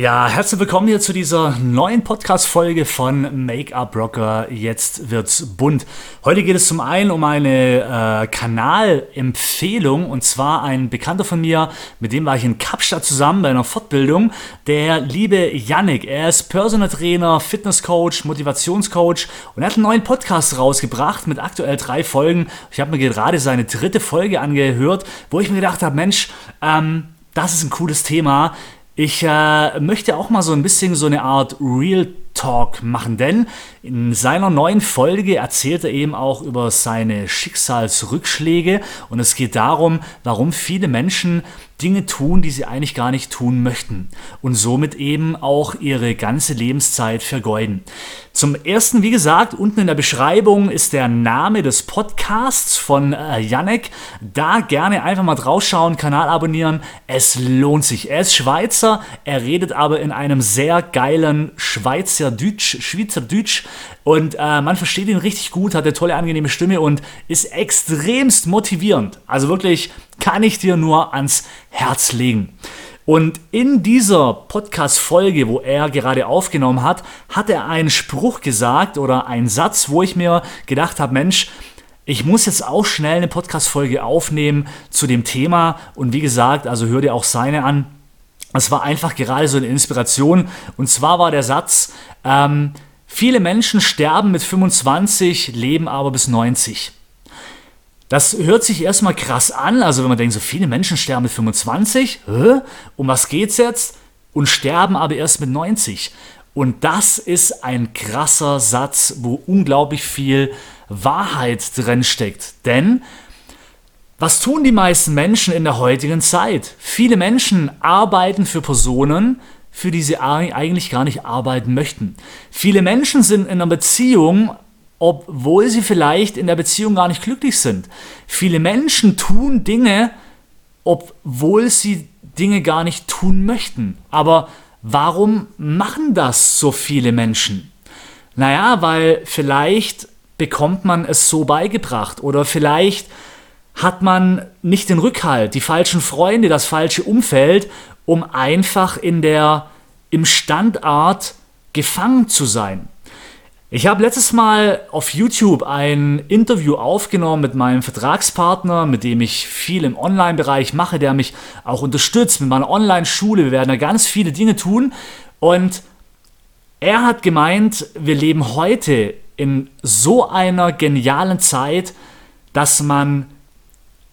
Ja, herzlich willkommen hier zu dieser neuen Podcast-Folge von Make-up Rocker. Jetzt wird's bunt. Heute geht es zum einen um eine äh, Kanalempfehlung und zwar ein Bekannter von mir, mit dem war ich in Kapstadt zusammen bei einer Fortbildung. Der liebe Yannick, er ist Personal Trainer, Fitnesscoach, Motivationscoach und er hat einen neuen Podcast rausgebracht mit aktuell drei Folgen. Ich habe mir gerade seine dritte Folge angehört, wo ich mir gedacht habe, Mensch, ähm, das ist ein cooles Thema. Ich äh, möchte auch mal so ein bisschen so eine Art Real Talk machen, denn in seiner neuen Folge erzählt er eben auch über seine Schicksalsrückschläge und es geht darum, warum viele Menschen Dinge tun, die sie eigentlich gar nicht tun möchten und somit eben auch ihre ganze Lebenszeit vergeuden. Zum ersten, wie gesagt, unten in der Beschreibung ist der Name des Podcasts von äh, Yannick. Da gerne einfach mal draufschauen, Kanal abonnieren. Es lohnt sich. Er ist Schweizer, er redet aber in einem sehr geilen Schweizerdeutsch, Schweizerdeutsch und äh, man versteht ihn richtig gut, hat eine tolle, angenehme Stimme und ist extremst motivierend. Also wirklich kann ich dir nur ans Herz legen. Und in dieser Podcast-Folge, wo er gerade aufgenommen hat, hat er einen Spruch gesagt oder einen Satz, wo ich mir gedacht habe, Mensch, ich muss jetzt auch schnell eine Podcast-Folge aufnehmen zu dem Thema. Und wie gesagt, also hör dir auch seine an. Es war einfach gerade so eine Inspiration. Und zwar war der Satz, ähm, viele Menschen sterben mit 25, leben aber bis 90. Das hört sich erstmal krass an, also wenn man denkt, so viele Menschen sterben mit 25, hä? um was geht's jetzt? Und sterben aber erst mit 90. Und das ist ein krasser Satz, wo unglaublich viel Wahrheit drin steckt. Denn was tun die meisten Menschen in der heutigen Zeit? Viele Menschen arbeiten für Personen, für die sie eigentlich gar nicht arbeiten möchten. Viele Menschen sind in einer Beziehung obwohl sie vielleicht in der Beziehung gar nicht glücklich sind. Viele Menschen tun Dinge, obwohl sie Dinge gar nicht tun möchten. Aber warum machen das so viele Menschen? Naja, weil vielleicht bekommt man es so beigebracht oder vielleicht hat man nicht den Rückhalt, die falschen Freunde, das falsche Umfeld, um einfach in der im Standard gefangen zu sein. Ich habe letztes Mal auf YouTube ein Interview aufgenommen mit meinem Vertragspartner, mit dem ich viel im Online-Bereich mache, der mich auch unterstützt mit meiner Online-Schule. Wir werden da ganz viele Dinge tun. Und er hat gemeint, wir leben heute in so einer genialen Zeit, dass man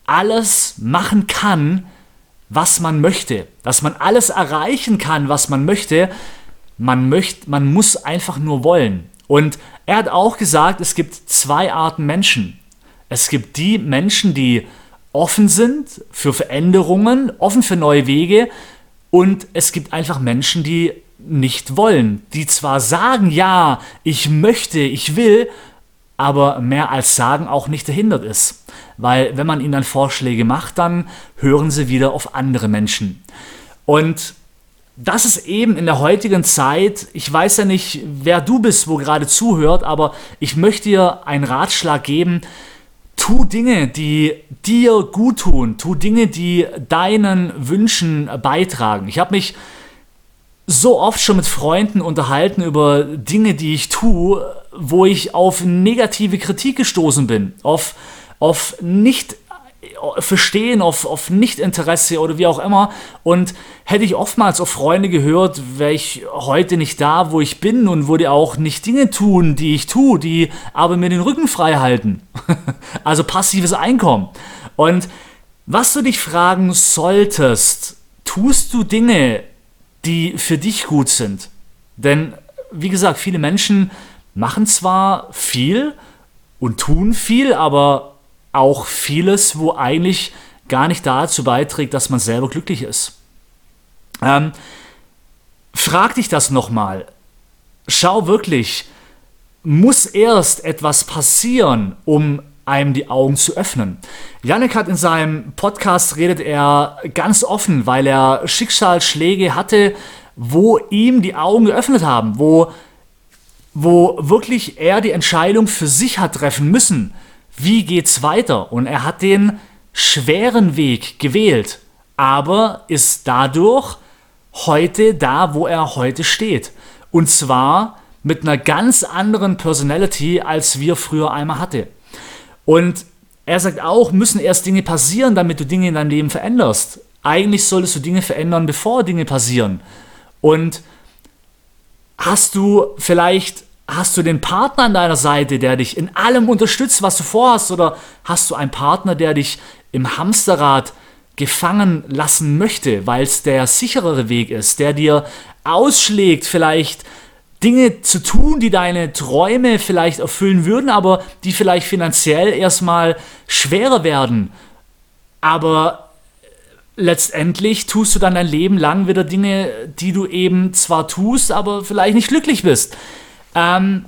alles machen kann, was man möchte. Dass man alles erreichen kann, was man möchte. Man, möcht, man muss einfach nur wollen. Und er hat auch gesagt, es gibt zwei Arten Menschen. Es gibt die Menschen, die offen sind für Veränderungen, offen für neue Wege. Und es gibt einfach Menschen, die nicht wollen, die zwar sagen, ja, ich möchte, ich will, aber mehr als sagen auch nicht verhindert ist. Weil wenn man ihnen dann Vorschläge macht, dann hören sie wieder auf andere Menschen. Und das ist eben in der heutigen Zeit, ich weiß ja nicht, wer du bist, wo gerade zuhört, aber ich möchte dir einen Ratschlag geben. Tu Dinge, die dir gut tun. Tu Dinge, die deinen Wünschen beitragen. Ich habe mich so oft schon mit Freunden unterhalten über Dinge, die ich tue, wo ich auf negative Kritik gestoßen bin, auf, auf nicht Verstehen, auf, auf Nichtinteresse oder wie auch immer. Und hätte ich oftmals auf Freunde gehört, wäre ich heute nicht da, wo ich bin und würde auch nicht Dinge tun, die ich tue, die aber mir den Rücken frei halten. also passives Einkommen. Und was du dich fragen solltest, tust du Dinge, die für dich gut sind? Denn, wie gesagt, viele Menschen machen zwar viel und tun viel, aber auch vieles, wo eigentlich gar nicht dazu beiträgt, dass man selber glücklich ist. Ähm, frag dich das nochmal. Schau wirklich, muss erst etwas passieren, um einem die Augen zu öffnen. Janik hat in seinem Podcast redet er ganz offen, weil er Schicksalsschläge hatte, wo ihm die Augen geöffnet haben, wo, wo wirklich er die Entscheidung für sich hat treffen müssen wie geht's weiter? Und er hat den schweren Weg gewählt, aber ist dadurch heute da, wo er heute steht. Und zwar mit einer ganz anderen Personality, als wir früher einmal hatte. Und er sagt auch, müssen erst Dinge passieren, damit du Dinge in deinem Leben veränderst. Eigentlich solltest du Dinge verändern, bevor Dinge passieren. Und hast du vielleicht Hast du den Partner an deiner Seite, der dich in allem unterstützt, was du vorhast? Oder hast du einen Partner, der dich im Hamsterrad gefangen lassen möchte, weil es der sicherere Weg ist, der dir ausschlägt, vielleicht Dinge zu tun, die deine Träume vielleicht erfüllen würden, aber die vielleicht finanziell erstmal schwerer werden. Aber letztendlich tust du dann dein Leben lang wieder Dinge, die du eben zwar tust, aber vielleicht nicht glücklich bist. Ähm,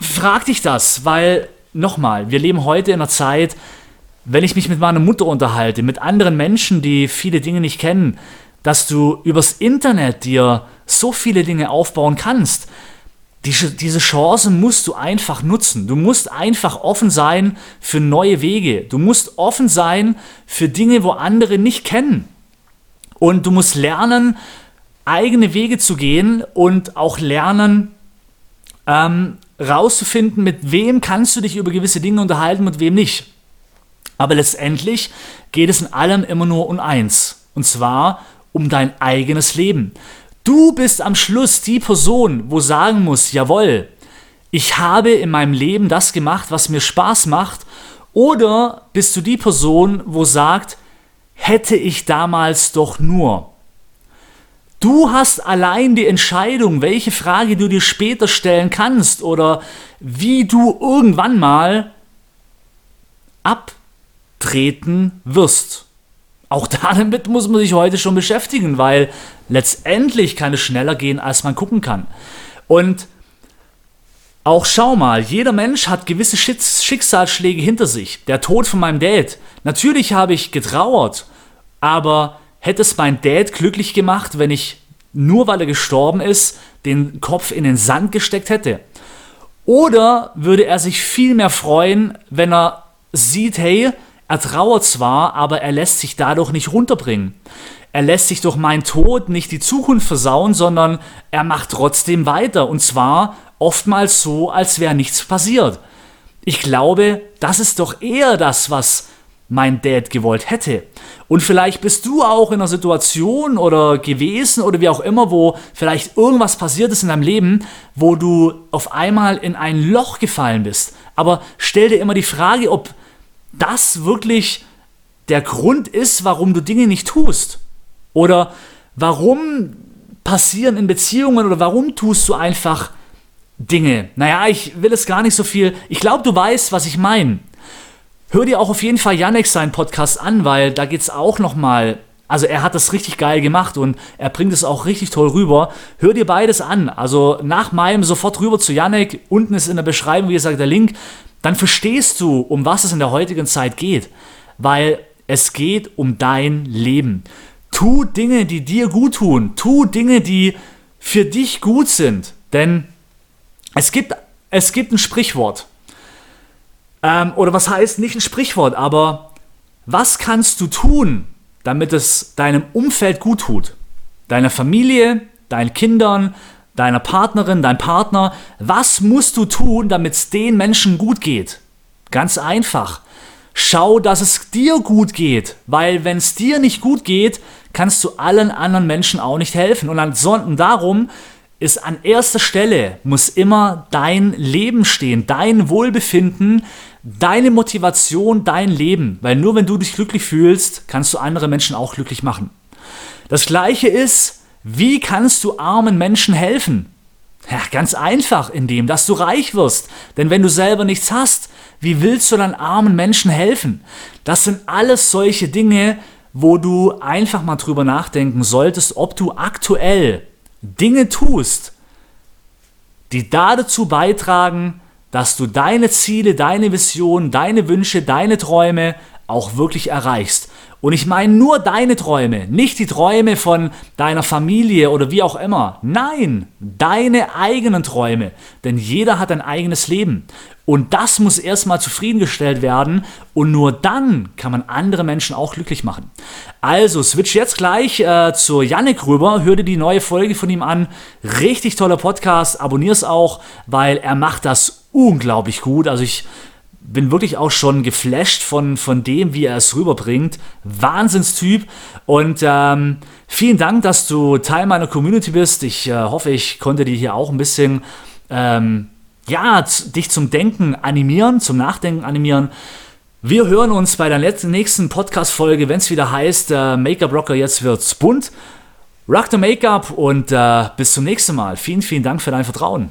frag dich das, weil nochmal, wir leben heute in einer Zeit, wenn ich mich mit meiner Mutter unterhalte, mit anderen Menschen, die viele Dinge nicht kennen, dass du übers Internet dir so viele Dinge aufbauen kannst. Diese, diese Chance musst du einfach nutzen. Du musst einfach offen sein für neue Wege. Du musst offen sein für Dinge, wo andere nicht kennen. Und du musst lernen, eigene Wege zu gehen und auch lernen, ähm, rauszufinden, mit wem kannst du dich über gewisse Dinge unterhalten, mit wem nicht. Aber letztendlich geht es in allem immer nur um eins. Und zwar um dein eigenes Leben. Du bist am Schluss die Person, wo sagen muss, jawohl, ich habe in meinem Leben das gemacht, was mir Spaß macht. Oder bist du die Person, wo sagt, hätte ich damals doch nur. Du hast allein die Entscheidung, welche Frage du dir später stellen kannst oder wie du irgendwann mal ab treten wirst. Auch damit muss man sich heute schon beschäftigen, weil letztendlich kann es schneller gehen, als man gucken kann. Und auch schau mal, jeder Mensch hat gewisse Schicksalsschläge hinter sich. Der Tod von meinem Dad. Natürlich habe ich getrauert, aber hätte es mein Dad glücklich gemacht, wenn ich nur weil er gestorben ist, den Kopf in den Sand gesteckt hätte? Oder würde er sich viel mehr freuen, wenn er sieht, hey, er trauert zwar, aber er lässt sich dadurch nicht runterbringen. Er lässt sich durch meinen Tod nicht die Zukunft versauen, sondern er macht trotzdem weiter. Und zwar oftmals so, als wäre nichts passiert. Ich glaube, das ist doch eher das, was mein Dad gewollt hätte. Und vielleicht bist du auch in einer Situation oder gewesen oder wie auch immer, wo vielleicht irgendwas passiert ist in deinem Leben, wo du auf einmal in ein Loch gefallen bist. Aber stell dir immer die Frage, ob das wirklich der Grund ist, warum du Dinge nicht tust? Oder warum passieren in Beziehungen oder warum tust du einfach Dinge? Naja, ich will es gar nicht so viel. Ich glaube, du weißt, was ich meine. Hör dir auch auf jeden Fall Yannick seinen Podcast an, weil da geht es auch nochmal. Also er hat das richtig geil gemacht und er bringt es auch richtig toll rüber. Hör dir beides an. Also nach meinem sofort rüber zu Yannick. Unten ist in der Beschreibung, wie gesagt, der Link dann verstehst du, um was es in der heutigen Zeit geht. Weil es geht um dein Leben. Tu Dinge, die dir gut tun. Tu Dinge, die für dich gut sind. Denn es gibt, es gibt ein Sprichwort. Ähm, oder was heißt nicht ein Sprichwort, aber was kannst du tun, damit es deinem Umfeld gut tut? Deiner Familie, deinen Kindern, deiner Partnerin, dein Partner, was musst du tun, damit es den Menschen gut geht? Ganz einfach. Schau, dass es dir gut geht, weil wenn es dir nicht gut geht, kannst du allen anderen Menschen auch nicht helfen. Und ansonsten darum ist an erster Stelle muss immer dein Leben stehen, dein Wohlbefinden, deine Motivation, dein Leben, weil nur wenn du dich glücklich fühlst, kannst du andere Menschen auch glücklich machen. Das gleiche ist, wie kannst du armen Menschen helfen? Ja, ganz einfach, indem dass du reich wirst. Denn wenn du selber nichts hast, wie willst du dann armen Menschen helfen? Das sind alles solche Dinge, wo du einfach mal drüber nachdenken solltest, ob du aktuell Dinge tust, die dazu beitragen, dass du deine Ziele, deine Vision, deine Wünsche, deine Träume auch wirklich erreichst. Und ich meine nur deine Träume, nicht die Träume von deiner Familie oder wie auch immer. Nein, deine eigenen Träume. Denn jeder hat ein eigenes Leben. Und das muss erstmal zufriedengestellt werden und nur dann kann man andere Menschen auch glücklich machen. Also switch jetzt gleich äh, zu Yannick rüber, hör dir die neue Folge von ihm an. Richtig toller Podcast, abonnier's auch, weil er macht das unglaublich gut. Also ich bin wirklich auch schon geflasht von, von dem, wie er es rüberbringt. Wahnsinnstyp. Und ähm, vielen Dank, dass du Teil meiner Community bist. Ich äh, hoffe, ich konnte dir hier auch ein bisschen ähm, ja, dich zum Denken animieren, zum Nachdenken animieren. Wir hören uns bei der letzten, nächsten Podcast-Folge, wenn es wieder heißt, äh, Make-up Rocker, jetzt wird's bunt. Rock the Make-up und äh, bis zum nächsten Mal. Vielen, vielen Dank für dein Vertrauen.